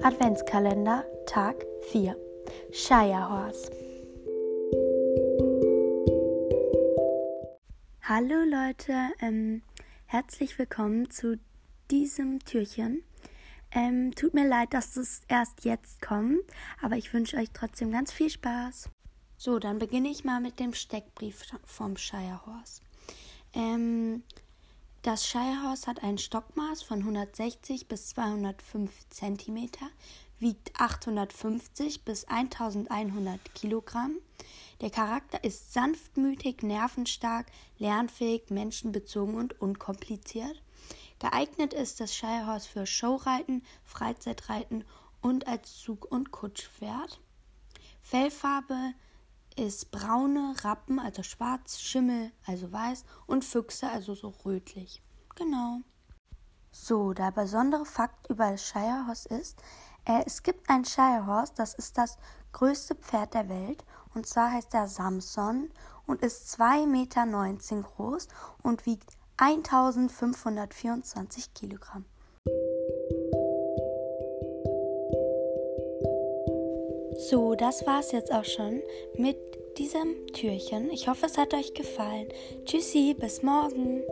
Adventskalender Tag 4 Shire Horse Hallo Leute, ähm, herzlich willkommen zu diesem Türchen. Ähm, tut mir leid, dass es erst jetzt kommt, aber ich wünsche euch trotzdem ganz viel Spaß. So, dann beginne ich mal mit dem Steckbrief vom Shire Horse. Ähm, das Shirehorse hat ein Stockmaß von 160 bis 205 cm, wiegt 850 bis 1100 Kilogramm. Der Charakter ist sanftmütig, nervenstark, lernfähig, menschenbezogen und unkompliziert. Geeignet ist das Shirehorse für Showreiten, Freizeitreiten und als Zug- und Kutschpferd. Fellfarbe ist braune Rappen, also schwarz, Schimmel, also weiß und Füchse, also so rötlich. Genau. So, der besondere Fakt über das Shirehorse ist, äh, es gibt ein Shirehorse, das ist das größte Pferd der Welt, und zwar heißt er Samson und ist 2,19 Meter groß und wiegt 1524 Kilogramm. So, das war's jetzt auch schon mit diesem Türchen. Ich hoffe, es hat euch gefallen. Tschüssi, bis morgen.